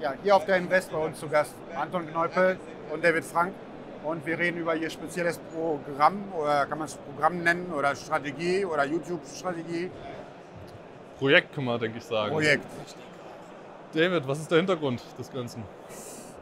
Ja, hier auf der Invest bei uns zu Gast Anton Kneupel und David Frank. Und wir reden über Ihr spezielles Programm oder kann man es Programm nennen oder Strategie oder YouTube-Strategie. Projekt kann man, denke ich, sagen. Projekt. David, was ist der Hintergrund des Ganzen?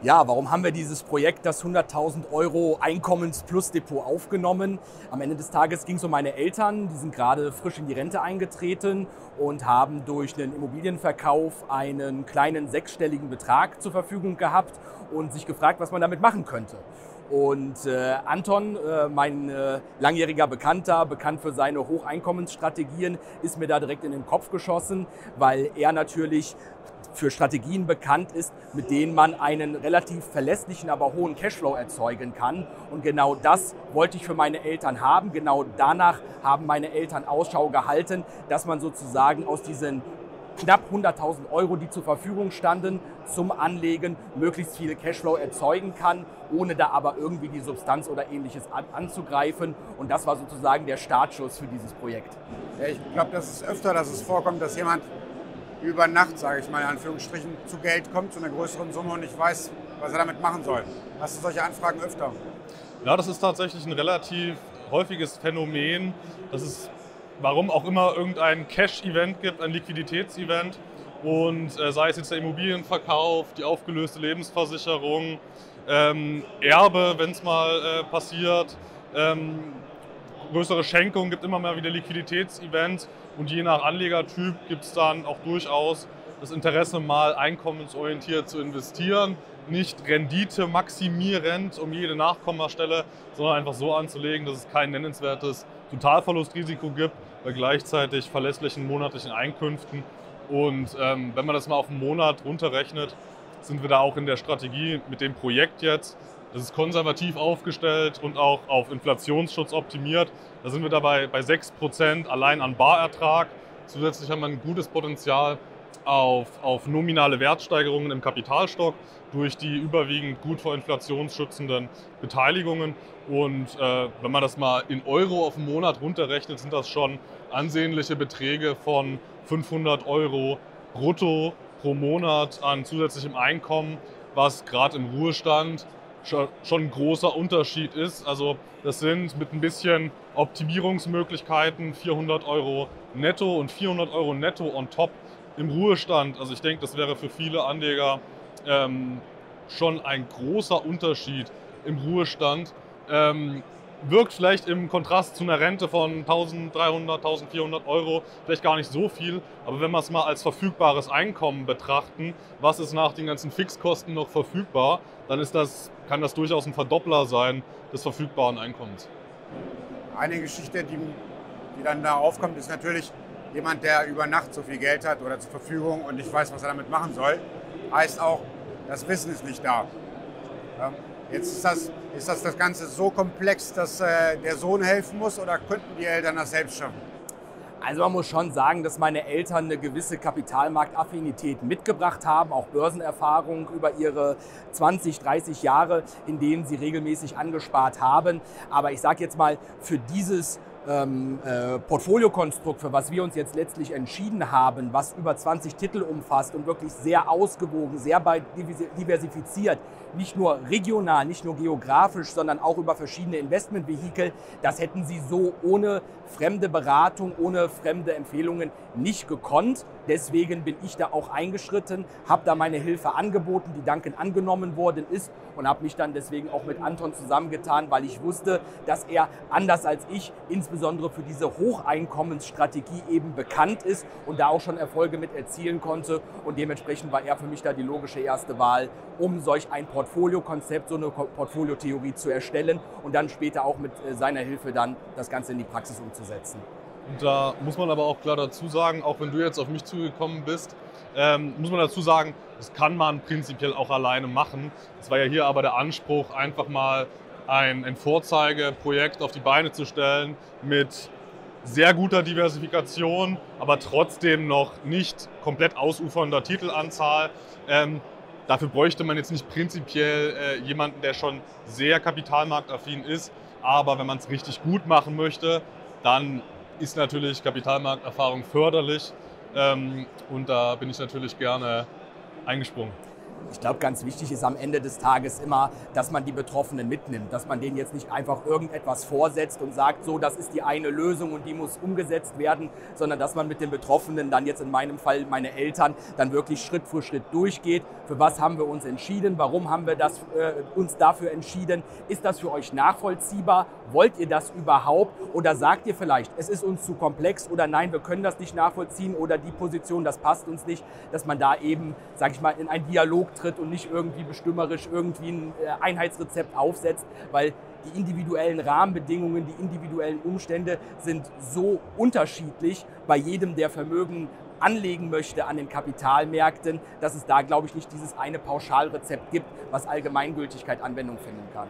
Ja, warum haben wir dieses Projekt, das 100.000 Euro Einkommens-Plus-Depot aufgenommen? Am Ende des Tages ging es um meine Eltern, die sind gerade frisch in die Rente eingetreten und haben durch einen Immobilienverkauf einen kleinen sechsstelligen Betrag zur Verfügung gehabt und sich gefragt, was man damit machen könnte. Und äh, Anton, äh, mein äh, langjähriger Bekannter, bekannt für seine Hocheinkommensstrategien, ist mir da direkt in den Kopf geschossen, weil er natürlich für Strategien bekannt ist, mit denen man einen relativ verlässlichen, aber hohen Cashflow erzeugen kann. Und genau das wollte ich für meine Eltern haben. Genau danach haben meine Eltern Ausschau gehalten, dass man sozusagen aus diesen knapp 100.000 Euro, die zur Verfügung standen, zum Anlegen möglichst viel Cashflow erzeugen kann, ohne da aber irgendwie die Substanz oder ähnliches an, anzugreifen. Und das war sozusagen der Startschuss für dieses Projekt. Ich glaube, das ist öfter, dass es vorkommt, dass jemand über Nacht, sage ich mal in Anführungsstrichen, zu Geld kommt, zu einer größeren Summe und nicht weiß, was er damit machen soll. Hast du solche Anfragen öfter? Ja, das ist tatsächlich ein relativ häufiges Phänomen, dass es, warum auch immer, irgendein Cash-Event gibt, ein Liquiditätsevent. Und äh, sei es jetzt der Immobilienverkauf, die aufgelöste Lebensversicherung, ähm, Erbe, wenn es mal äh, passiert, ähm, größere Schenkungen, gibt immer mal wieder Liquiditätsevents und je nach Anlegertyp gibt es dann auch durchaus das Interesse, mal einkommensorientiert zu investieren. Nicht Rendite maximierend um jede Nachkommastelle, sondern einfach so anzulegen, dass es kein nennenswertes Totalverlustrisiko gibt, bei gleichzeitig verlässlichen monatlichen Einkünften. Und ähm, wenn man das mal auf einen Monat runterrechnet, sind wir da auch in der Strategie mit dem Projekt jetzt das ist konservativ aufgestellt und auch auf Inflationsschutz optimiert. Da sind wir dabei bei 6% allein an Barertrag. Zusätzlich haben wir ein gutes Potenzial auf, auf nominale Wertsteigerungen im Kapitalstock durch die überwiegend gut vor Inflation schützenden Beteiligungen. Und äh, wenn man das mal in Euro auf den Monat runterrechnet, sind das schon ansehnliche Beträge von 500 Euro brutto pro Monat an zusätzlichem Einkommen, was gerade im Ruhestand schon ein großer Unterschied ist. Also das sind mit ein bisschen Optimierungsmöglichkeiten 400 Euro netto und 400 Euro netto on top im Ruhestand. Also ich denke, das wäre für viele Anleger ähm, schon ein großer Unterschied im Ruhestand. Ähm, wirkt vielleicht im Kontrast zu einer Rente von 1300, 1400 Euro vielleicht gar nicht so viel. Aber wenn wir es mal als verfügbares Einkommen betrachten, was ist nach den ganzen Fixkosten noch verfügbar, dann ist das, kann das durchaus ein Verdoppler sein des verfügbaren Einkommens. Eine Geschichte, die, die dann da aufkommt, ist natürlich jemand, der über Nacht so viel Geld hat oder zur Verfügung und nicht weiß, was er damit machen soll. Heißt auch, das Wissen ist nicht da. Jetzt ist das, ist das, das Ganze so komplex, dass äh, der Sohn helfen muss oder könnten die Eltern das selbst schaffen? Also man muss schon sagen, dass meine Eltern eine gewisse Kapitalmarktaffinität mitgebracht haben, auch Börsenerfahrung über ihre 20, 30 Jahre, in denen sie regelmäßig angespart haben. Aber ich sage jetzt mal, für dieses ähm, äh, Portfoliokonstrukt, für was wir uns jetzt letztlich entschieden haben, was über 20 Titel umfasst und wirklich sehr ausgewogen, sehr diversifiziert, nicht nur regional, nicht nur geografisch, sondern auch über verschiedene Investmentvehikel, das hätten sie so ohne fremde Beratung, ohne fremde Empfehlungen nicht gekonnt. Deswegen bin ich da auch eingeschritten, habe da meine Hilfe angeboten, die dankend angenommen worden ist und habe mich dann deswegen auch mit Anton zusammengetan, weil ich wusste, dass er anders als ich insbesondere für diese Hocheinkommensstrategie eben bekannt ist und da auch schon Erfolge mit erzielen konnte und dementsprechend war er für mich da die logische erste Wahl, um solch ein Portfoliokonzept, so eine Portfoliotheorie zu erstellen und dann später auch mit äh, seiner Hilfe dann das Ganze in die Praxis umzusetzen. Und da muss man aber auch klar dazu sagen, auch wenn du jetzt auf mich zugekommen bist, ähm, muss man dazu sagen, das kann man prinzipiell auch alleine machen. Es war ja hier aber der Anspruch, einfach mal ein, ein Vorzeigeprojekt auf die Beine zu stellen mit sehr guter Diversifikation, aber trotzdem noch nicht komplett ausufernder Titelanzahl. Ähm, dafür bräuchte man jetzt nicht prinzipiell äh, jemanden, der schon sehr kapitalmarktaffin ist. Aber wenn man es richtig gut machen möchte, dann ist natürlich Kapitalmarkterfahrung förderlich. Ähm, und da bin ich natürlich gerne eingesprungen. Ich glaube, ganz wichtig ist am Ende des Tages immer, dass man die Betroffenen mitnimmt, dass man denen jetzt nicht einfach irgendetwas vorsetzt und sagt, so, das ist die eine Lösung und die muss umgesetzt werden, sondern dass man mit den Betroffenen dann jetzt in meinem Fall meine Eltern dann wirklich Schritt für Schritt durchgeht. Für was haben wir uns entschieden? Warum haben wir das, äh, uns dafür entschieden? Ist das für euch nachvollziehbar? Wollt ihr das überhaupt? Oder sagt ihr vielleicht, es ist uns zu komplex oder nein, wir können das nicht nachvollziehen oder die Position, das passt uns nicht, dass man da eben, sag ich mal, in einen Dialog tritt tritt und nicht irgendwie bestimmerisch irgendwie ein äh, Einheitsrezept aufsetzt, weil die individuellen Rahmenbedingungen, die individuellen Umstände sind so unterschiedlich bei jedem, der Vermögen anlegen möchte an den Kapitalmärkten, dass es da, glaube ich, nicht dieses eine Pauschalrezept gibt, was Allgemeingültigkeit Anwendung finden kann.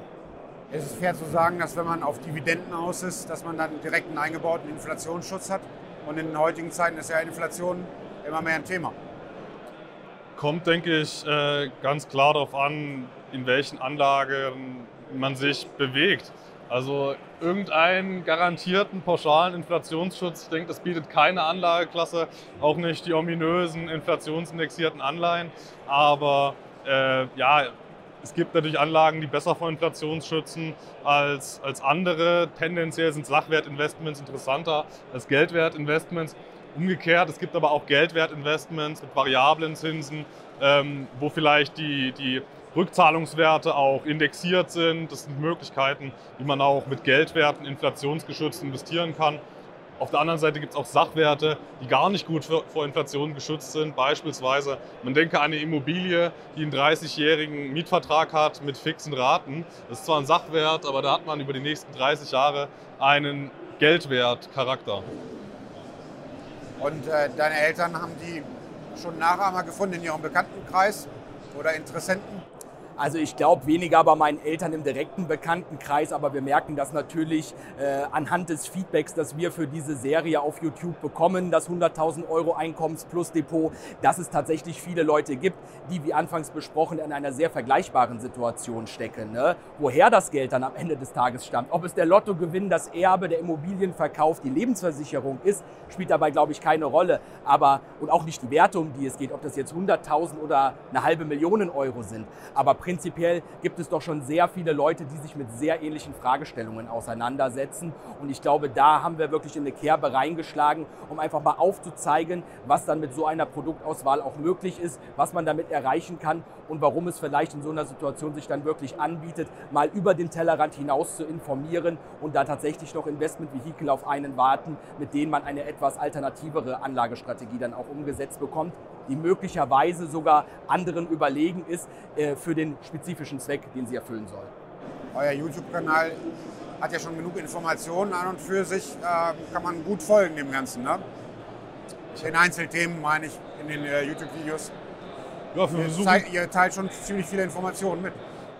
Es ist fair zu sagen, dass wenn man auf Dividenden aus ist, dass man dann direkt einen eingebauten Inflationsschutz hat. Und in den heutigen Zeiten ist ja Inflation immer mehr ein Thema kommt, denke ich, äh, ganz klar darauf an, in welchen Anlagen man sich bewegt. Also irgendeinen garantierten pauschalen Inflationsschutz, ich denke, das bietet keine Anlageklasse, auch nicht die ominösen inflationsindexierten Anleihen. Aber äh, ja, es gibt natürlich Anlagen, die besser vor Inflation schützen als, als andere. Tendenziell sind Sachwertinvestments interessanter als Geldwertinvestments. Umgekehrt, es gibt aber auch Geldwertinvestments mit variablen Zinsen, ähm, wo vielleicht die, die Rückzahlungswerte auch indexiert sind. Das sind Möglichkeiten, wie man auch mit Geldwerten inflationsgeschützt investieren kann. Auf der anderen Seite gibt es auch Sachwerte, die gar nicht gut vor Inflation geschützt sind. Beispielsweise, man denke an eine Immobilie, die einen 30-jährigen Mietvertrag hat mit fixen Raten. Das ist zwar ein Sachwert, aber da hat man über die nächsten 30 Jahre einen Geldwertcharakter. Und äh, deine Eltern haben die schon Nachahmer gefunden in ihrem Bekanntenkreis oder Interessenten? Also ich glaube weniger bei meinen Eltern im direkten Bekanntenkreis, aber wir merken das natürlich äh, anhand des Feedbacks, das wir für diese Serie auf YouTube bekommen, das 100.000 Euro Einkommens plus Depot, dass es tatsächlich viele Leute gibt, die wie anfangs besprochen in einer sehr vergleichbaren Situation stecken. Ne? Woher das Geld dann am Ende des Tages stammt, ob es der Lottogewinn, das Erbe, der Immobilienverkauf, die Lebensversicherung ist, spielt dabei glaube ich keine Rolle. Aber und auch nicht die Werte, um die es geht, ob das jetzt 100.000 oder eine halbe Million Euro sind. Aber prinzipiell gibt es doch schon sehr viele Leute, die sich mit sehr ähnlichen Fragestellungen auseinandersetzen. Und ich glaube, da haben wir wirklich in eine Kerbe reingeschlagen, um einfach mal aufzuzeigen, was dann mit so einer Produktauswahl auch möglich ist, was man damit erreichen kann und warum es vielleicht in so einer Situation sich dann wirklich anbietet, mal über den Tellerrand hinaus zu informieren und da tatsächlich noch Investmentvehikel auf einen warten, mit denen man eine etwas alternativere Anlagestrategie dann auch umgesetzt bekommt, die möglicherweise sogar anderen überlegen ist äh, für den spezifischen Zweck, den sie erfüllen soll. Euer YouTube-Kanal hat ja schon genug Informationen an und für sich, äh, kann man gut folgen dem Ganzen. Ne? Den Einzelthemen meine ich in den äh, YouTube-Videos. Ja, ihr, ihr teilt schon ziemlich viele Informationen mit.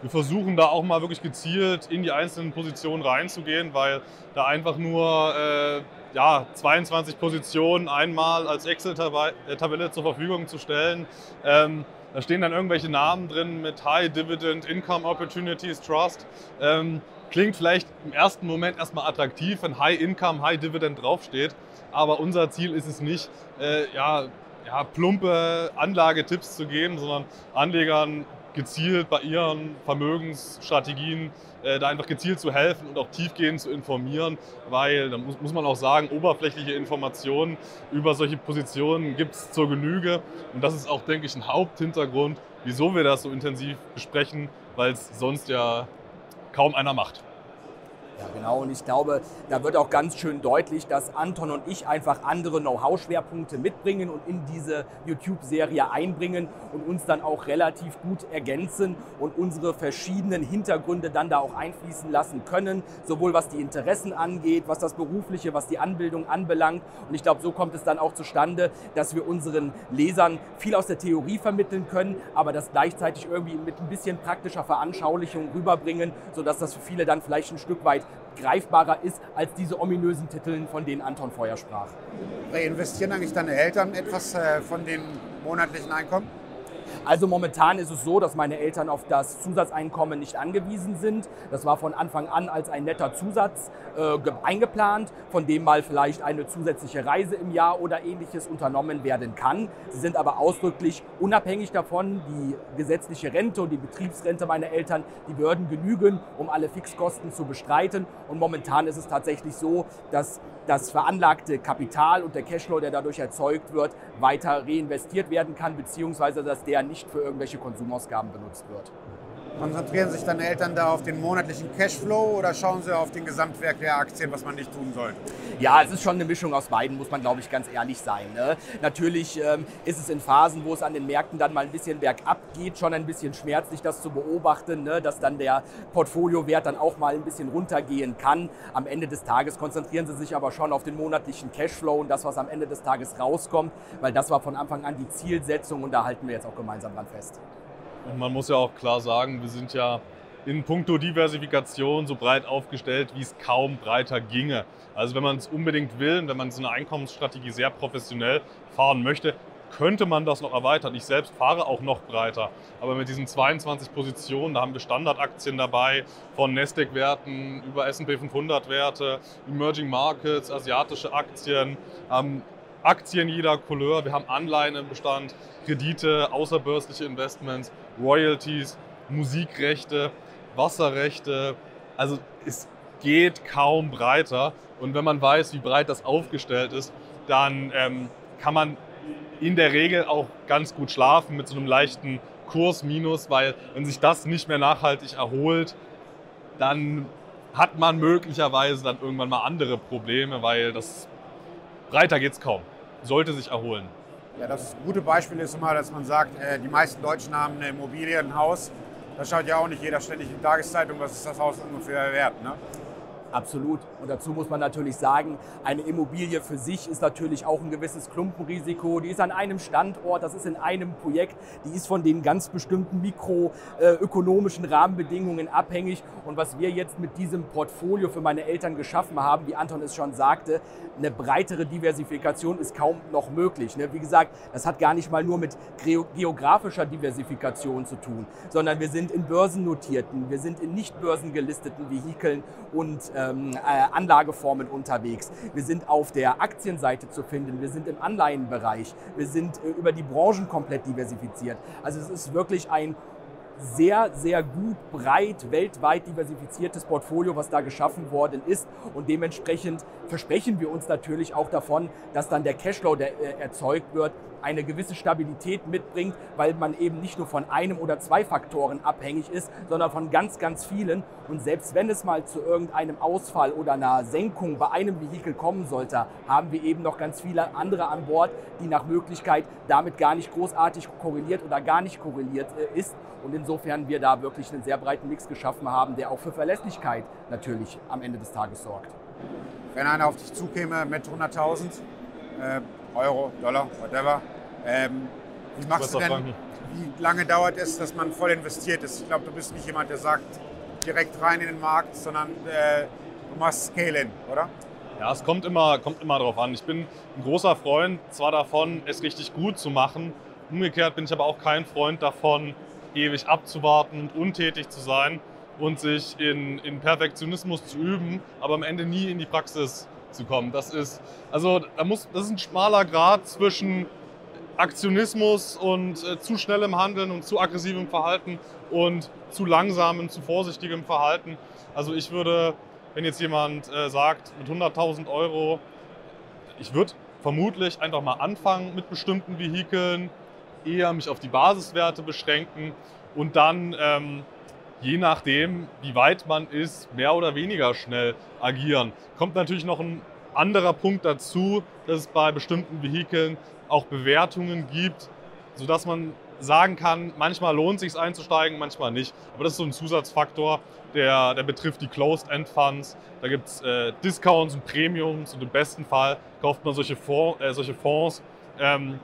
Wir versuchen da auch mal wirklich gezielt in die einzelnen Positionen reinzugehen, weil da einfach nur äh, ja, 22 Positionen einmal als Excel-Tabelle zur Verfügung zu stellen. Ähm, da stehen dann irgendwelche Namen drin mit High Dividend, Income Opportunities, Trust. Ähm, klingt vielleicht im ersten Moment erstmal attraktiv, wenn High Income, High Dividend draufsteht. Aber unser Ziel ist es nicht, äh, ja, ja, plumpe Anlagetipps zu geben, sondern Anlegern gezielt bei ihren Vermögensstrategien äh, da einfach gezielt zu helfen und auch tiefgehend zu informieren, weil da muss, muss man auch sagen, oberflächliche Informationen über solche Positionen gibt es zur Genüge und das ist auch, denke ich, ein Haupthintergrund, wieso wir das so intensiv besprechen, weil es sonst ja kaum einer macht. Ja, genau. Und ich glaube, da wird auch ganz schön deutlich, dass Anton und ich einfach andere Know-how-Schwerpunkte mitbringen und in diese YouTube-Serie einbringen und uns dann auch relativ gut ergänzen und unsere verschiedenen Hintergründe dann da auch einfließen lassen können, sowohl was die Interessen angeht, was das Berufliche, was die Anbildung anbelangt. Und ich glaube, so kommt es dann auch zustande, dass wir unseren Lesern viel aus der Theorie vermitteln können, aber das gleichzeitig irgendwie mit ein bisschen praktischer Veranschaulichung rüberbringen, sodass das für viele dann vielleicht ein Stück weit greifbarer ist als diese ominösen Titel, von denen Anton vorher sprach. Reinvestieren eigentlich deine Eltern etwas äh, von den monatlichen Einkommen? Also momentan ist es so, dass meine Eltern auf das Zusatzeinkommen nicht angewiesen sind. Das war von Anfang an als ein netter Zusatz äh, eingeplant, von dem mal vielleicht eine zusätzliche Reise im Jahr oder ähnliches unternommen werden kann. Sie sind aber ausdrücklich unabhängig davon. Die gesetzliche Rente und die Betriebsrente meiner Eltern, die würden genügen, um alle Fixkosten zu bestreiten. Und momentan ist es tatsächlich so, dass das veranlagte Kapital und der Cashflow, der dadurch erzeugt wird, weiter reinvestiert werden kann, beziehungsweise dass der nicht für irgendwelche Konsumausgaben benutzt wird. Konzentrieren sich deine Eltern da auf den monatlichen Cashflow oder schauen sie auf den Gesamtwert der Aktien, was man nicht tun sollte? Ja, es ist schon eine Mischung aus beiden, muss man, glaube ich, ganz ehrlich sein. Ne? Natürlich ähm, ist es in Phasen, wo es an den Märkten dann mal ein bisschen bergab geht, schon ein bisschen schmerzlich, das zu beobachten, ne? dass dann der Portfoliowert dann auch mal ein bisschen runtergehen kann. Am Ende des Tages konzentrieren sie sich aber schon auf den monatlichen Cashflow und das, was am Ende des Tages rauskommt, weil das war von Anfang an die Zielsetzung und da halten wir jetzt auch gemeinsam dran fest. Und man muss ja auch klar sagen, wir sind ja in puncto Diversifikation so breit aufgestellt, wie es kaum breiter ginge. Also wenn man es unbedingt will und wenn man so eine Einkommensstrategie sehr professionell fahren möchte, könnte man das noch erweitern. Ich selbst fahre auch noch breiter. Aber mit diesen 22 Positionen, da haben wir Standardaktien dabei, von Nasdaq-Werten über S&P 500-Werte, Emerging Markets, asiatische Aktien, ähm, Aktien jeder Couleur, wir haben Anleihen im Bestand, Kredite, außerbörsliche Investments, Royalties, Musikrechte, Wasserrechte. Also es geht kaum breiter. Und wenn man weiß, wie breit das aufgestellt ist, dann ähm, kann man in der Regel auch ganz gut schlafen mit so einem leichten Kursminus, weil wenn sich das nicht mehr nachhaltig erholt, dann hat man möglicherweise dann irgendwann mal andere Probleme, weil das breiter geht es kaum sollte sich erholen. Ja, das gute Beispiel ist immer, dass man sagt, äh, die meisten Deutschen haben eine Immobilie, ein Haus. Da schaut ja auch nicht jeder ständig in die Tageszeitung, was ist das Haus ungefähr wert. Ne? Absolut. Und dazu muss man natürlich sagen, eine Immobilie für sich ist natürlich auch ein gewisses Klumpenrisiko. Die ist an einem Standort, das ist in einem Projekt, die ist von den ganz bestimmten mikroökonomischen Rahmenbedingungen abhängig. Und was wir jetzt mit diesem Portfolio für meine Eltern geschaffen haben, wie Anton es schon sagte, eine breitere Diversifikation ist kaum noch möglich. Ne? Wie gesagt, das hat gar nicht mal nur mit geografischer Diversifikation zu tun, sondern wir sind in börsennotierten, wir sind in nicht börsengelisteten Vehikeln und ähm, äh, Anlageformen unterwegs. Wir sind auf der Aktienseite zu finden, wir sind im Anleihenbereich, wir sind äh, über die Branchen komplett diversifiziert. Also es ist wirklich ein sehr, sehr gut, breit, weltweit diversifiziertes Portfolio, was da geschaffen worden ist. Und dementsprechend versprechen wir uns natürlich auch davon, dass dann der Cashflow, der äh, erzeugt wird, eine gewisse Stabilität mitbringt, weil man eben nicht nur von einem oder zwei Faktoren abhängig ist, sondern von ganz, ganz vielen. Und selbst wenn es mal zu irgendeinem Ausfall oder einer Senkung bei einem Vehikel kommen sollte, haben wir eben noch ganz viele andere an Bord, die nach Möglichkeit damit gar nicht großartig korreliert oder gar nicht korreliert äh, ist. Und insofern wir da wirklich einen sehr breiten Mix geschaffen haben, der auch für Verlässlichkeit natürlich am Ende des Tages sorgt. Wenn einer auf dich zukäme mit 100.000 äh, Euro, Dollar, whatever, ähm, wie machst du denn, wie lange dauert es, dass man voll investiert ist? Ich glaube, du bist nicht jemand, der sagt, direkt rein in den Markt, sondern äh, du machst Scale-In, oder? Ja, es kommt immer, kommt immer darauf an. Ich bin ein großer Freund zwar davon, es richtig gut zu machen. Umgekehrt bin ich aber auch kein Freund davon, ewig abzuwarten und untätig zu sein und sich in, in Perfektionismus zu üben, aber am Ende nie in die Praxis zu kommen. Das ist, also, da muss, das ist ein schmaler Grad zwischen Aktionismus und äh, zu schnellem Handeln und zu aggressivem Verhalten und zu langsamem, zu vorsichtigem Verhalten. Also ich würde, wenn jetzt jemand äh, sagt, mit 100.000 Euro, ich würde vermutlich einfach mal anfangen mit bestimmten Vehikeln, eher mich auf die Basiswerte beschränken und dann, ähm, je nachdem, wie weit man ist, mehr oder weniger schnell agieren. Kommt natürlich noch ein anderer Punkt dazu, dass es bei bestimmten Vehikeln auch Bewertungen gibt, sodass man sagen kann, manchmal lohnt es sich einzusteigen, manchmal nicht. Aber das ist so ein Zusatzfaktor, der, der betrifft die Closed-End-Funds. Da gibt es äh, Discounts und Premiums und im besten Fall kauft man solche, Fonds, äh, solche Fonds ähm,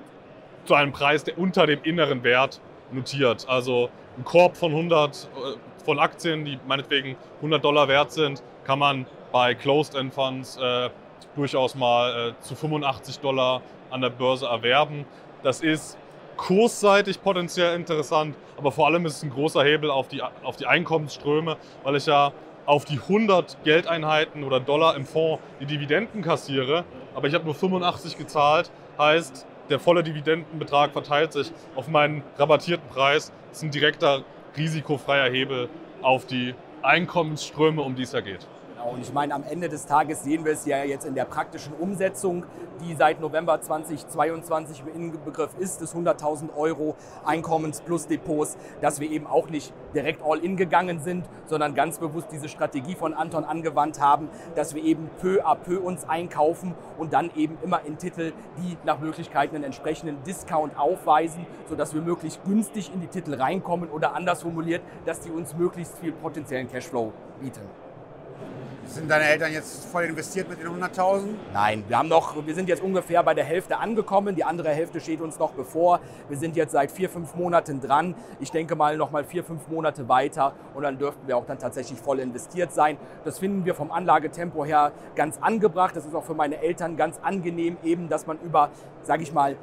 zu einem Preis, der unter dem inneren Wert notiert. Also ein Korb von 100 äh, von Aktien, die meinetwegen 100 Dollar wert sind, kann man bei Closed-End Funds äh, durchaus mal äh, zu 85 Dollar an der Börse erwerben. Das ist kursseitig potenziell interessant, aber vor allem ist es ein großer Hebel auf die, auf die Einkommensströme, weil ich ja auf die 100 Geldeinheiten oder Dollar im Fonds die Dividenden kassiere, aber ich habe nur 85 gezahlt, heißt, der volle Dividendenbetrag verteilt sich auf meinen rabattierten Preis. Das ist ein direkter risikofreier Hebel auf die Einkommensströme, um die es ja geht. Genau, und ich meine, am Ende des Tages sehen wir es ja jetzt in der praktischen Umsetzung, die seit November 2022 im Inbegriff ist, des 100.000 Euro Einkommens plus Depots, dass wir eben auch nicht direkt all in gegangen sind, sondern ganz bewusst diese Strategie von Anton angewandt haben, dass wir eben peu à peu uns einkaufen und dann eben immer in Titel, die nach Möglichkeit einen entsprechenden Discount aufweisen, sodass wir möglichst günstig in die Titel reinkommen oder anders formuliert, dass die uns möglichst viel potenziellen Cashflow bieten. Sind deine Eltern jetzt voll investiert mit den 100.000? Nein, wir, haben noch, wir sind jetzt ungefähr bei der Hälfte angekommen. Die andere Hälfte steht uns noch bevor. Wir sind jetzt seit vier, fünf Monaten dran. Ich denke mal noch mal vier, fünf Monate weiter und dann dürften wir auch dann tatsächlich voll investiert sein. Das finden wir vom Anlagetempo her ganz angebracht. Das ist auch für meine Eltern ganz angenehm, eben, dass man über, sage ich mal,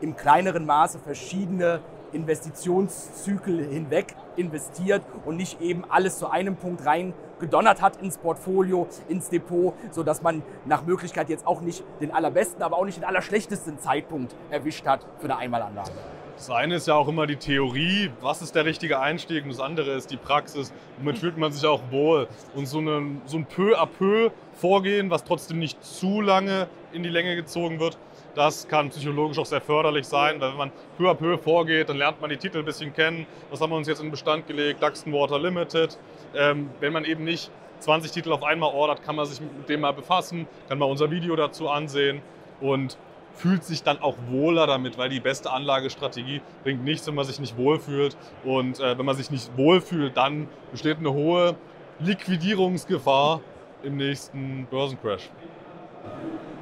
im kleineren Maße verschiedene Investitionszyklen hinweg investiert und nicht eben alles zu einem Punkt rein gedonnert hat ins Portfolio, ins Depot, sodass man nach Möglichkeit jetzt auch nicht den allerbesten, aber auch nicht den allerschlechtesten Zeitpunkt erwischt hat für eine Einmalanlage. Das eine ist ja auch immer die Theorie, was ist der richtige Einstieg, und das andere ist die Praxis. Womit fühlt man sich auch wohl. Und so, eine, so ein peu à peu Vorgehen, was trotzdem nicht zu lange in die Länge gezogen wird, das kann psychologisch auch sehr förderlich sein, weil wenn man peu à peu vorgeht, dann lernt man die Titel ein bisschen kennen. Was haben wir uns jetzt in Bestand gelegt? Duxton Water Limited. Ähm, wenn man eben nicht 20 Titel auf einmal ordert, kann man sich mit dem mal befassen, kann mal unser Video dazu ansehen und fühlt sich dann auch wohler damit, weil die beste Anlagestrategie bringt nichts, wenn man sich nicht wohlfühlt. Und äh, wenn man sich nicht wohlfühlt, dann besteht eine hohe Liquidierungsgefahr im nächsten Börsencrash.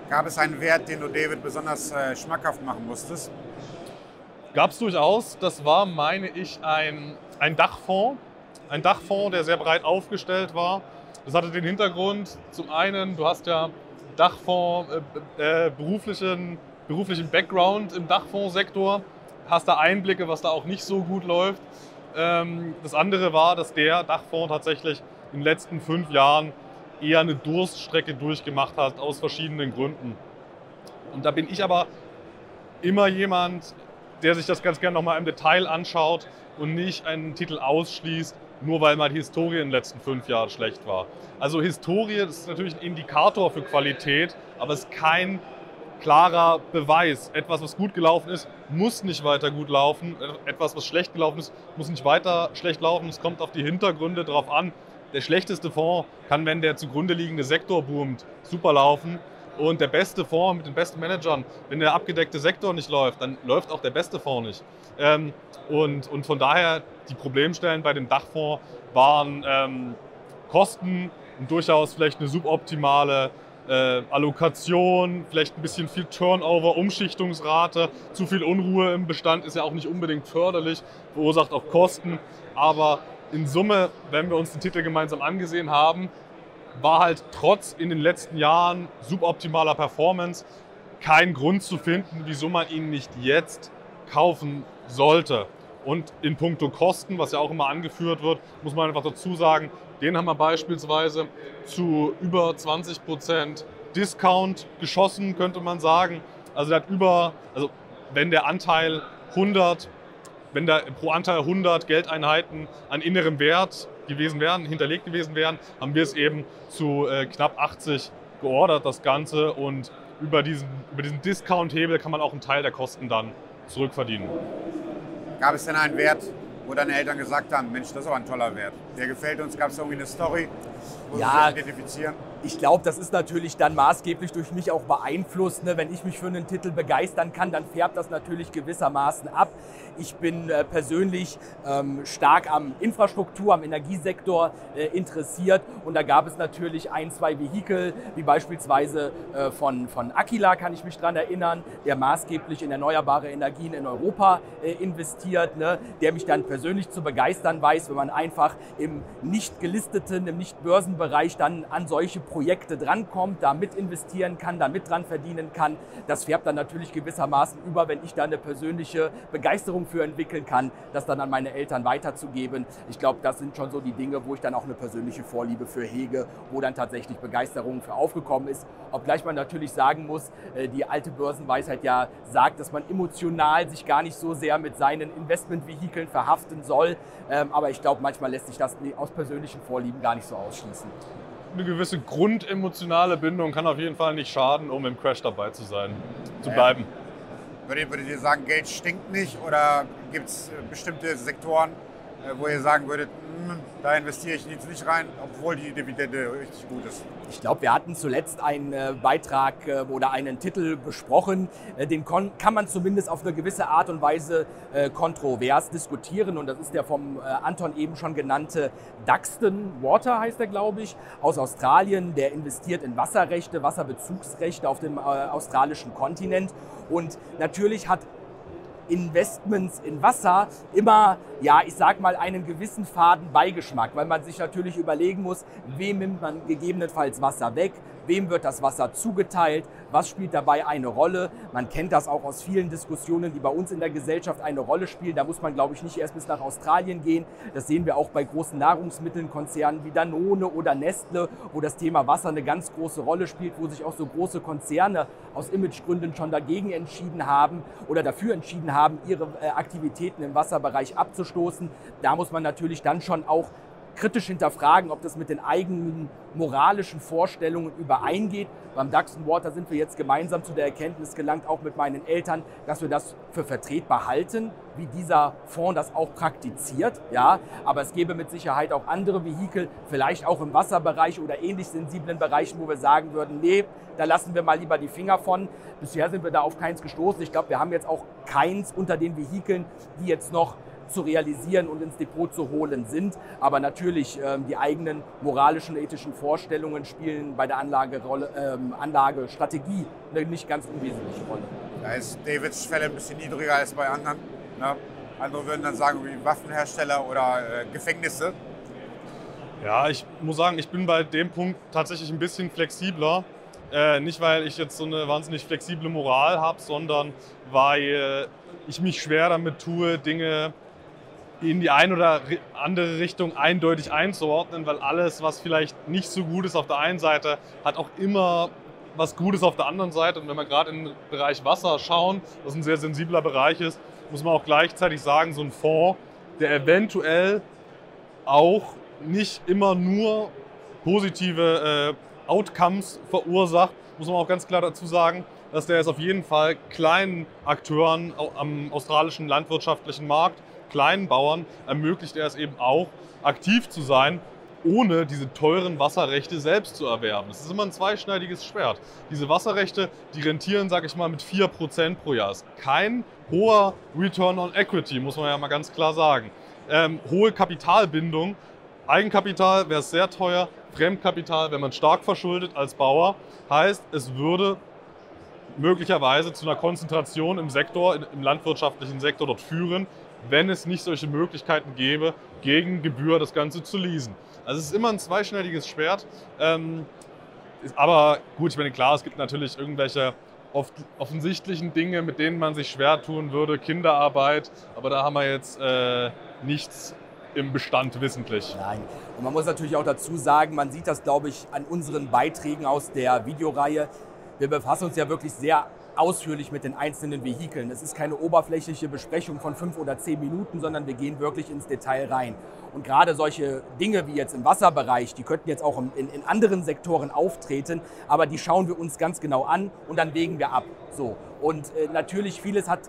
Gab es einen Wert, den du David besonders äh, schmackhaft machen musstest? Gab es durchaus. Das war, meine ich, ein, ein Dachfonds. Ein Dachfonds, der sehr breit aufgestellt war. Das hatte den Hintergrund, zum einen, du hast ja Dachfonds, äh, äh, beruflichen, beruflichen Background im Dachfondssektor, hast da Einblicke, was da auch nicht so gut läuft. Ähm, das andere war, dass der Dachfonds tatsächlich in den letzten fünf Jahren eher eine Durststrecke durchgemacht hat, aus verschiedenen Gründen. Und da bin ich aber immer jemand, der sich das ganz gerne nochmal im Detail anschaut und nicht einen Titel ausschließt, nur weil mal die Historie in den letzten fünf Jahren schlecht war. Also Historie ist natürlich ein Indikator für Qualität, aber es ist kein klarer Beweis. Etwas, was gut gelaufen ist, muss nicht weiter gut laufen. Etwas, was schlecht gelaufen ist, muss nicht weiter schlecht laufen. Es kommt auf die Hintergründe drauf an, der schlechteste Fonds kann, wenn der zugrunde liegende Sektor boomt, super laufen. Und der beste Fonds mit den besten Managern, wenn der abgedeckte Sektor nicht läuft, dann läuft auch der beste Fonds nicht. Ähm, und, und von daher, die Problemstellen bei dem Dachfonds waren ähm, Kosten und durchaus vielleicht eine suboptimale äh, Allokation, vielleicht ein bisschen viel Turnover, Umschichtungsrate, zu viel Unruhe im Bestand ist ja auch nicht unbedingt förderlich, verursacht auch Kosten. Aber in Summe, wenn wir uns den Titel gemeinsam angesehen haben, war halt trotz in den letzten Jahren suboptimaler Performance kein Grund zu finden, wieso man ihn nicht jetzt kaufen sollte. Und in puncto Kosten, was ja auch immer angeführt wird, muss man einfach dazu sagen, den haben wir beispielsweise zu über 20% Discount geschossen, könnte man sagen. Also der hat über, also wenn der Anteil 100 wenn da pro Anteil 100 Geldeinheiten an innerem Wert gewesen wären, hinterlegt gewesen wären, haben wir es eben zu äh, knapp 80 geordert, das Ganze. Und über diesen, über diesen Discount-Hebel kann man auch einen Teil der Kosten dann zurückverdienen. Gab es denn einen Wert, wo deine Eltern gesagt haben, Mensch, das ist aber ein toller Wert. Der gefällt uns. Gab es irgendwie eine Story, wo ja, sie sich identifizieren? Ich glaube, das ist natürlich dann maßgeblich durch mich auch beeinflusst. Ne? Wenn ich mich für einen Titel begeistern kann, dann färbt das natürlich gewissermaßen ab. Ich bin äh, persönlich ähm, stark am Infrastruktur, am Energiesektor äh, interessiert und da gab es natürlich ein, zwei Vehikel, wie beispielsweise äh, von, von Aquila, kann ich mich daran erinnern, der maßgeblich in erneuerbare Energien in Europa äh, investiert, ne? der mich dann persönlich zu begeistern weiß, wenn man einfach im nicht gelisteten, im nicht Börsenbereich dann an solche Projekte drankommt, da mit investieren kann, da mit dran verdienen kann. Das färbt dann natürlich gewissermaßen über, wenn ich da eine persönliche Begeisterung für entwickeln kann, das dann an meine Eltern weiterzugeben. Ich glaube, das sind schon so die Dinge, wo ich dann auch eine persönliche Vorliebe für hege, wo dann tatsächlich Begeisterung für aufgekommen ist. Obgleich man natürlich sagen muss, äh, die alte Börsenweisheit ja sagt, dass man emotional sich gar nicht so sehr mit seinen Investmentvehikeln verhaften soll. Ähm, aber ich glaube, manchmal lässt sich das aus persönlichen Vorlieben gar nicht so ausschließen. Eine gewisse grundemotionale Bindung kann auf jeden Fall nicht schaden, um im Crash dabei zu sein, zu bleiben. Würdet, würdet ihr sagen, Geld stinkt nicht oder gibt es bestimmte Sektoren, äh, wo ihr sagen würdet, hm, da investiere ich jetzt nicht rein, obwohl die Dividende richtig gut ist? Ich glaube, wir hatten zuletzt einen äh, Beitrag äh, oder einen Titel besprochen. Äh, den kann man zumindest auf eine gewisse Art und Weise äh, kontrovers diskutieren. Und das ist der vom äh, Anton eben schon genannte Duxton Water, heißt er, glaube ich, aus Australien. Der investiert in Wasserrechte, Wasserbezugsrechte auf dem äh, australischen Kontinent. Und natürlich hat Investments in Wasser immer, ja, ich sag mal, einen gewissen faden Beigeschmack, weil man sich natürlich überlegen muss, wem nimmt man gegebenenfalls Wasser weg, wem wird das Wasser zugeteilt, was spielt dabei eine Rolle. Man kennt das auch aus vielen Diskussionen, die bei uns in der Gesellschaft eine Rolle spielen. Da muss man, glaube ich, nicht erst bis nach Australien gehen. Das sehen wir auch bei großen Nahrungsmittelkonzernen wie Danone oder Nestle, wo das Thema Wasser eine ganz große Rolle spielt, wo sich auch so große Konzerne aus Imagegründen schon dagegen entschieden haben oder dafür entschieden haben, ihre äh, Aktivitäten im Wasserbereich abzustoßen. Da muss man natürlich dann schon auch kritisch hinterfragen, ob das mit den eigenen moralischen Vorstellungen übereingeht. Beim Duxton Water sind wir jetzt gemeinsam zu der Erkenntnis gelangt, auch mit meinen Eltern, dass wir das für vertretbar halten, wie dieser Fonds das auch praktiziert. Ja, aber es gäbe mit Sicherheit auch andere Vehikel, vielleicht auch im Wasserbereich oder ähnlich sensiblen Bereichen, wo wir sagen würden, nee, da lassen wir mal lieber die Finger von. Bisher sind wir da auf keins gestoßen. Ich glaube, wir haben jetzt auch keins unter den Vehikeln, die jetzt noch zu realisieren und ins Depot zu holen sind. Aber natürlich ähm, die eigenen moralischen, ethischen Vorstellungen spielen bei der Anlagerolle, ähm, Anlagestrategie eine nicht ganz unwesentliche Rolle. Da ist Davids Schwelle ein bisschen niedriger als bei anderen. Ne? Andere würden dann sagen, wie Waffenhersteller oder äh, Gefängnisse. Ja, ich muss sagen, ich bin bei dem Punkt tatsächlich ein bisschen flexibler. Äh, nicht, weil ich jetzt so eine wahnsinnig flexible Moral habe, sondern weil ich mich schwer damit tue, Dinge in die eine oder andere Richtung eindeutig einzuordnen, weil alles, was vielleicht nicht so gut ist auf der einen Seite, hat auch immer was Gutes auf der anderen Seite. Und wenn wir gerade in den Bereich Wasser schauen, was ein sehr sensibler Bereich ist, muss man auch gleichzeitig sagen, so ein Fonds, der eventuell auch nicht immer nur positive äh, Outcomes verursacht, muss man auch ganz klar dazu sagen, dass der es auf jeden Fall kleinen Akteuren am australischen landwirtschaftlichen Markt kleinen Bauern ermöglicht er es eben auch, aktiv zu sein, ohne diese teuren Wasserrechte selbst zu erwerben. Das ist immer ein zweischneidiges Schwert. Diese Wasserrechte, die rentieren, sage ich mal, mit 4% pro Jahr. Ist kein hoher Return on Equity, muss man ja mal ganz klar sagen. Ähm, hohe Kapitalbindung, Eigenkapital wäre sehr teuer, Fremdkapital, wenn man stark verschuldet als Bauer, heißt, es würde möglicherweise zu einer Konzentration im Sektor, im landwirtschaftlichen Sektor dort führen, wenn es nicht solche Möglichkeiten gäbe, gegen Gebühr das Ganze zu leasen. Also es ist immer ein zweischneidiges Schwert. Ähm, aber gut, ich meine, klar, es gibt natürlich irgendwelche oft offensichtlichen Dinge, mit denen man sich schwer tun würde, Kinderarbeit, aber da haben wir jetzt äh, nichts im Bestand wissentlich. Nein. Und man muss natürlich auch dazu sagen, man sieht das, glaube ich, an unseren Beiträgen aus der Videoreihe. Wir befassen uns ja wirklich sehr ausführlich mit den einzelnen Vehikeln. Es ist keine oberflächliche Besprechung von fünf oder zehn Minuten, sondern wir gehen wirklich ins Detail rein. Und gerade solche Dinge wie jetzt im Wasserbereich, die könnten jetzt auch in, in anderen Sektoren auftreten, aber die schauen wir uns ganz genau an und dann wägen wir ab. So. Und äh, natürlich vieles hat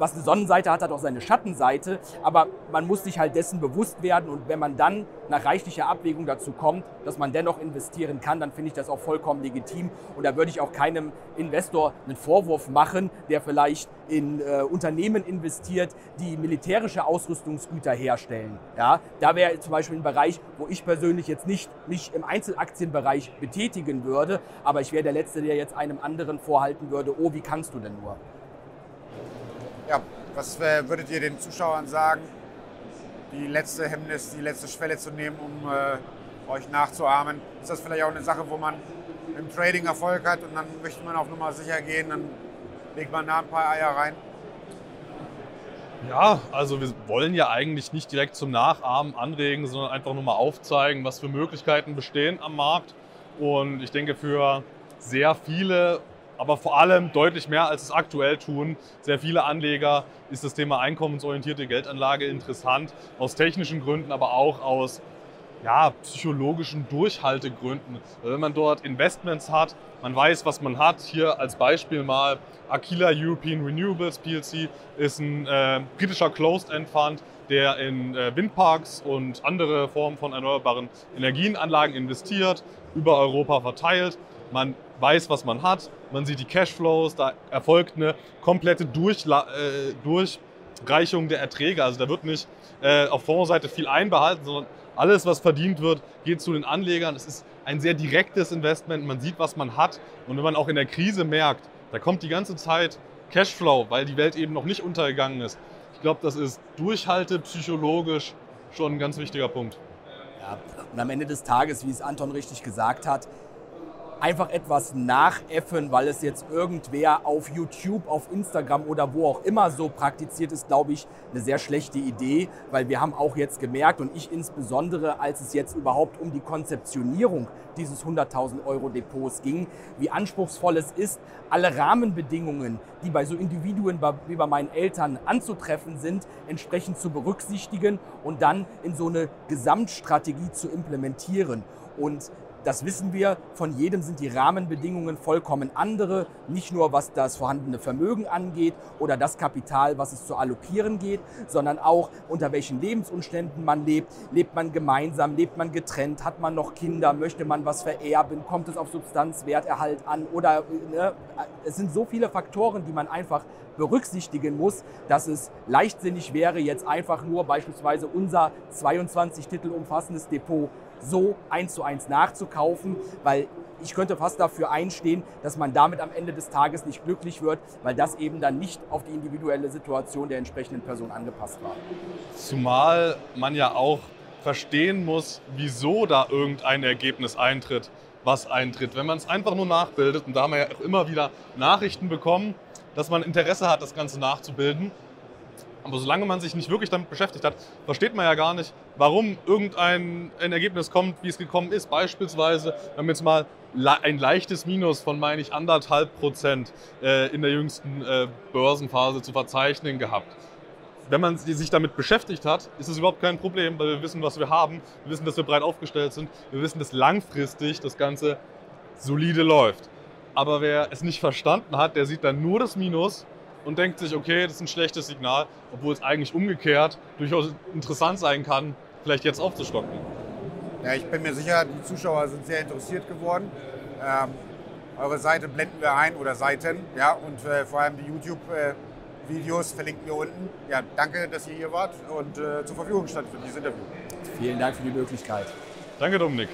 was eine Sonnenseite hat, hat auch seine Schattenseite. Aber man muss sich halt dessen bewusst werden. Und wenn man dann nach reichlicher Abwägung dazu kommt, dass man dennoch investieren kann, dann finde ich das auch vollkommen legitim. Und da würde ich auch keinem Investor einen Vorwurf machen, der vielleicht in äh, Unternehmen investiert, die militärische Ausrüstungsgüter herstellen. Ja, da wäre zum Beispiel ein Bereich, wo ich persönlich jetzt nicht mich im Einzelaktienbereich betätigen würde, aber ich wäre der Letzte, der jetzt einem anderen vorhalten würde, oh, wie kannst du denn nur? Ja, was äh, würdet ihr den Zuschauern sagen, die letzte Hemmnis, die letzte Schwelle zu nehmen, um, äh, euch nachzuahmen. Ist das vielleicht auch eine Sache, wo man im Trading Erfolg hat und dann möchte man auf Nummer sicher gehen, dann legt man da ein paar Eier rein? Ja, also wir wollen ja eigentlich nicht direkt zum Nachahmen anregen, sondern einfach nur mal aufzeigen, was für Möglichkeiten bestehen am Markt. Und ich denke, für sehr viele, aber vor allem deutlich mehr als es aktuell tun, sehr viele Anleger ist das Thema einkommensorientierte Geldanlage interessant. Aus technischen Gründen, aber auch aus ja, psychologischen Durchhaltegründen. Wenn man dort Investments hat, man weiß, was man hat. Hier als Beispiel mal Aquila European Renewables PLC ist ein äh, britischer Closed-End Fund, der in äh, Windparks und andere Formen von erneuerbaren Energienanlagen investiert, über Europa verteilt. Man weiß, was man hat, man sieht die Cashflows, da erfolgt eine komplette Durchla äh, Durchreichung der Erträge. Also da wird nicht äh, auf Fondsseite viel einbehalten, sondern alles, was verdient wird, geht zu den Anlegern. Es ist ein sehr direktes Investment. Man sieht, was man hat. Und wenn man auch in der Krise merkt, da kommt die ganze Zeit Cashflow, weil die Welt eben noch nicht untergegangen ist. Ich glaube, das ist durchhalte psychologisch schon ein ganz wichtiger Punkt. Ja, und am Ende des Tages, wie es Anton richtig gesagt hat, einfach etwas nachäffen, weil es jetzt irgendwer auf YouTube, auf Instagram oder wo auch immer so praktiziert, ist, glaube ich, eine sehr schlechte Idee, weil wir haben auch jetzt gemerkt und ich insbesondere, als es jetzt überhaupt um die Konzeptionierung dieses 100.000 Euro Depots ging, wie anspruchsvoll es ist, alle Rahmenbedingungen, die bei so Individuen wie bei meinen Eltern anzutreffen sind, entsprechend zu berücksichtigen und dann in so eine Gesamtstrategie zu implementieren. Und das wissen wir, von jedem sind die Rahmenbedingungen vollkommen andere, nicht nur was das vorhandene Vermögen angeht oder das Kapital, was es zu allokieren geht, sondern auch unter welchen Lebensumständen man lebt. Lebt man gemeinsam, lebt man getrennt, hat man noch Kinder, möchte man was vererben, kommt es auf Substanzwerterhalt an? Oder ne, es sind so viele Faktoren, die man einfach berücksichtigen muss, dass es leichtsinnig wäre, jetzt einfach nur beispielsweise unser 22 Titel umfassendes Depot so eins zu eins nachzukaufen, weil ich könnte fast dafür einstehen, dass man damit am Ende des Tages nicht glücklich wird, weil das eben dann nicht auf die individuelle Situation der entsprechenden Person angepasst war. Zumal man ja auch verstehen muss, wieso da irgendein Ergebnis eintritt, was eintritt. Wenn man es einfach nur nachbildet, und da haben wir ja auch immer wieder Nachrichten bekommen, dass man Interesse hat, das Ganze nachzubilden, aber solange man sich nicht wirklich damit beschäftigt hat, versteht man ja gar nicht, warum irgendein ein Ergebnis kommt, wie es gekommen ist. Beispielsweise, wir jetzt mal ein leichtes Minus von, meine ich, anderthalb Prozent äh, in der jüngsten äh, Börsenphase zu verzeichnen gehabt. Wenn man sich damit beschäftigt hat, ist es überhaupt kein Problem, weil wir wissen, was wir haben. Wir wissen, dass wir breit aufgestellt sind. Wir wissen, dass langfristig das Ganze solide läuft. Aber wer es nicht verstanden hat, der sieht dann nur das Minus und denkt sich, okay, das ist ein schlechtes Signal, obwohl es eigentlich umgekehrt durchaus interessant sein kann, vielleicht jetzt aufzustocken. Ja, ich bin mir sicher, die Zuschauer sind sehr interessiert geworden. Ähm, eure Seite blenden wir ein oder Seiten, ja, und äh, vor allem die YouTube-Videos äh, verlinken wir unten. Ja, danke, dass ihr hier wart und äh, zur Verfügung stand für dieses Interview. Vielen Dank für die Möglichkeit. Danke, Dominik.